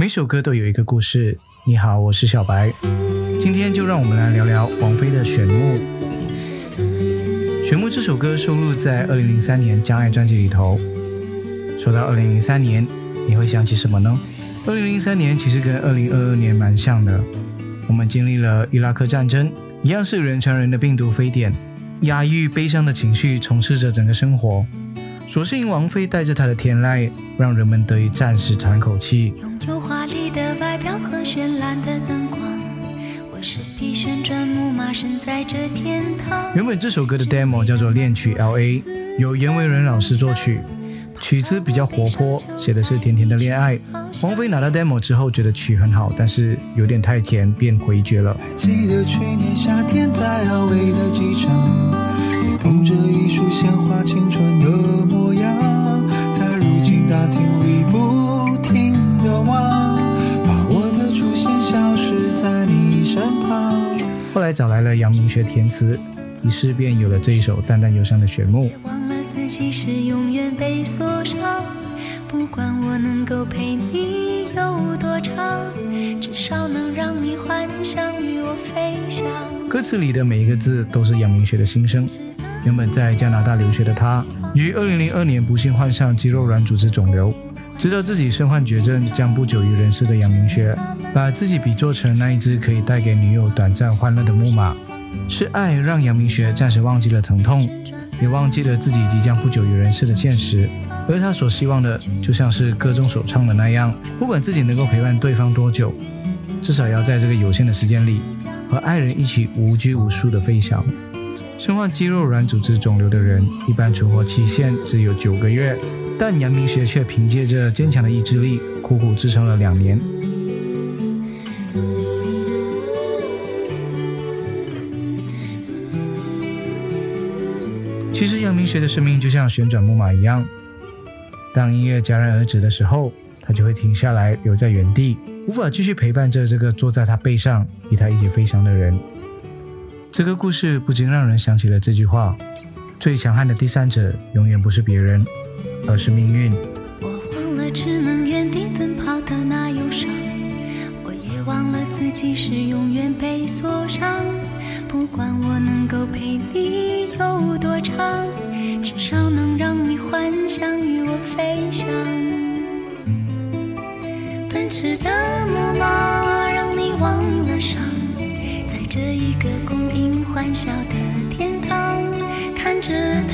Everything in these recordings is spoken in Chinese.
每首歌都有一个故事。你好，我是小白。今天就让我们来聊聊王菲的《选木》。《选木》这首歌收录在二零零三年《将爱》专辑里头。说到二零零三年，你会想起什么呢？二零零三年其实跟二零二二年蛮像的。我们经历了伊拉克战争，一样是人传人的病毒非典，压抑悲伤的情绪充斥着整个生活。所幸王菲带着她的天籁，让人们得以暂时喘口气。华丽的外表和绚烂的灯光，我是匹旋转木马，身在这天堂。原本这首歌的 demo 叫做《恋曲 LA》，由严惟仁老师作曲，曲子比较活泼，写的是甜甜的恋爱。王菲拿到 demo 之后，觉得曲很好，但是有点太甜，便回绝了。记得去年夏天在 LA 的机场。旁。后来找来了杨明学填词，于是便有了这一首淡淡忧伤的《旋律》。忘了自己是永远被锁上，不管我能够陪你有多长，至少能让你幻想与我飞翔。歌词里的每一个字都是杨明学的心声。原本在加拿大留学的他，于2002年不幸患上肌肉软组织肿瘤，知道自己身患绝症，将不久于人世的杨明学，把自己比作成那一只可以带给女友短暂欢乐的木马。是爱让杨明学暂时忘记了疼痛，也忘记了自己即将不久于人世的现实。而他所希望的，就像是歌中所唱的那样，不管自己能够陪伴对方多久，至少要在这个有限的时间里，和爱人一起无拘无束的飞翔。身患肌肉软组织肿瘤的人，一般存活期限只有九个月，但杨明学却凭借着坚强的意志力，苦苦支撑了两年。其实杨明学的生命就像旋转木马一样，当音乐戛然而止的时候，他就会停下来，留在原地，无法继续陪伴着这个坐在他背上与他一起飞翔的人。这个故事不禁让人想起了这句话：最强悍的第三者永远不是别人，而是命运。我忘了只能原地奔跑的那忧伤，我也忘了自己是永远被锁上。不管我能够陪你有多长，至少能让你幻想与我飞翔。奔驰的木马让你忘了伤，在这一个公欢笑的，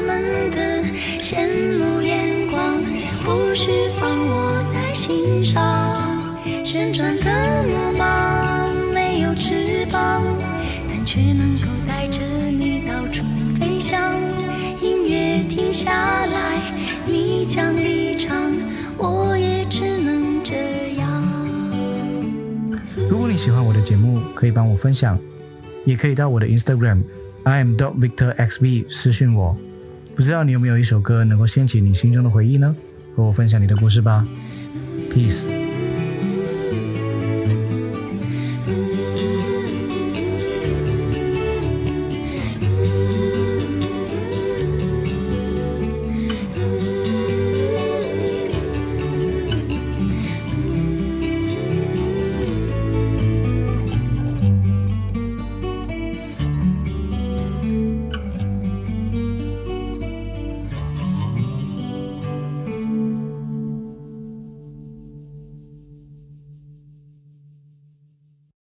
们的羡慕眼光，不需放我在心上旋转的木马没有翅膀，但却能够带着你到处飞翔。音乐停下来，你将离场，我也只能这样。如果你喜欢我的节目，可以帮我分享，也可以到我的 Instagram I am dot Victor XB 私讯我。不知道你有没有一首歌能够掀起你心中的回忆呢？和我分享你的故事吧。Peace。